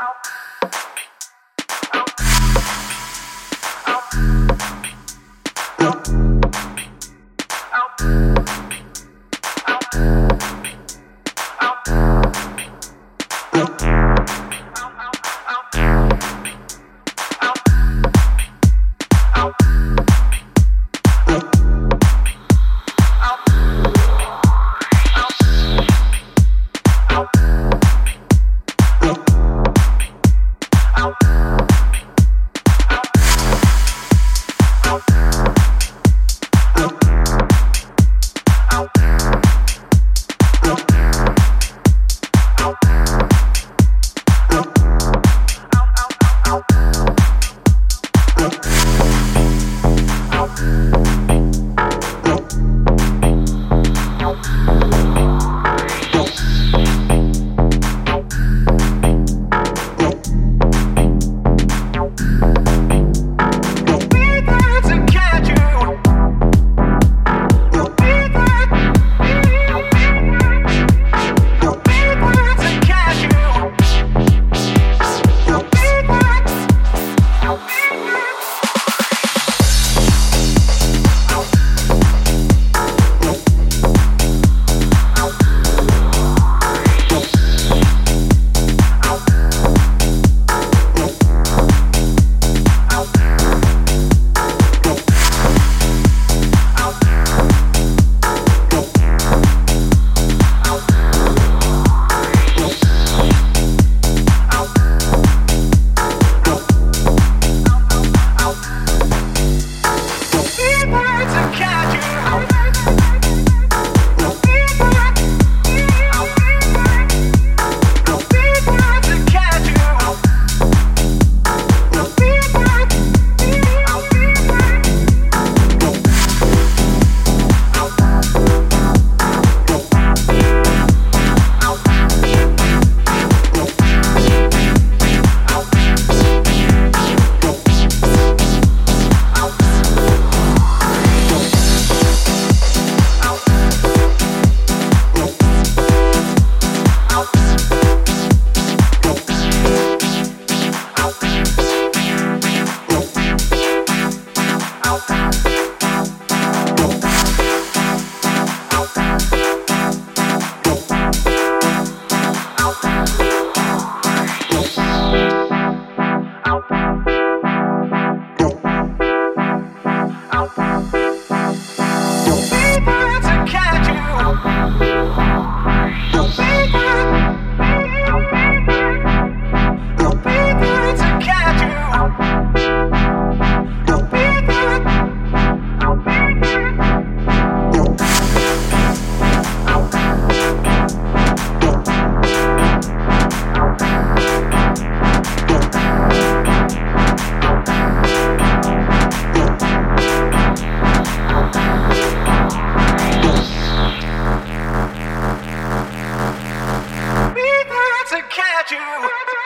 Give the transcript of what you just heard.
out. out. Bye. you.